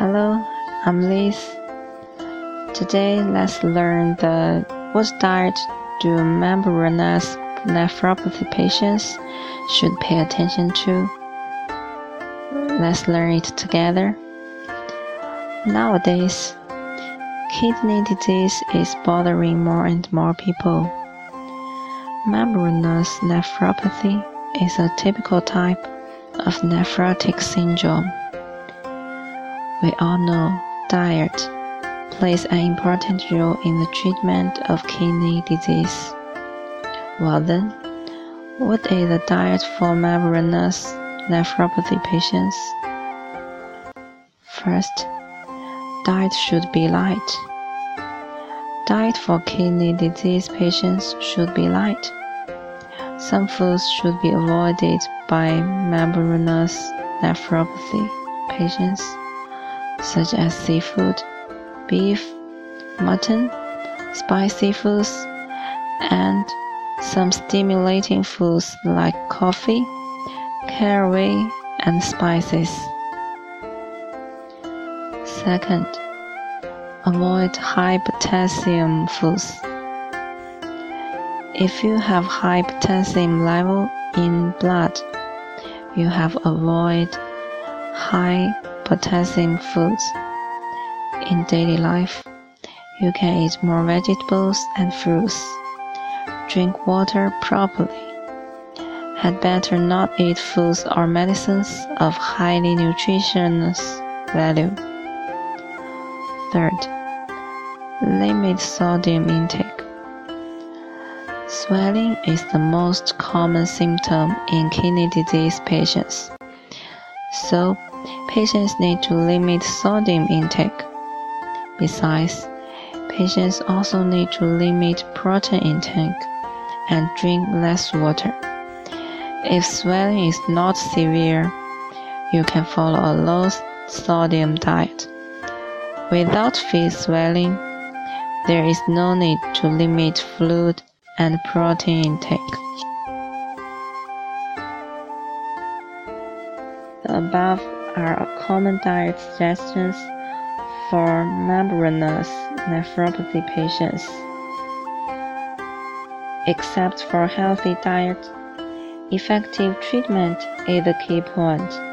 Hello, I'm Liz. Today, let's learn the what diet do membranous nephropathy patients should pay attention to. Let's learn it together. Nowadays, kidney disease is bothering more and more people. Membranous nephropathy is a typical type of nephrotic syndrome. We all know diet plays an important role in the treatment of kidney disease. Well then, what is the diet for membranous nephropathy patients? First, diet should be light. Diet for kidney disease patients should be light. Some foods should be avoided by membranous nephropathy patients such as seafood, beef, mutton, spicy foods, and some stimulating foods like coffee, caraway, and spices. Second, avoid high potassium foods. If you have high potassium level in blood, you have avoid high potassium foods. In daily life, you can eat more vegetables and fruits. Drink water properly. Had better not eat foods or medicines of highly nutritious value. Third, limit sodium intake. Swelling is the most common symptom in kidney disease patients. So, patients need to limit sodium intake. Besides, patients also need to limit protein intake and drink less water. If swelling is not severe, you can follow a low sodium diet. Without feet swelling, there is no need to limit fluid and protein intake. Above are common diet suggestions for membranous nephropathy patients. Except for healthy diet, effective treatment is the key point.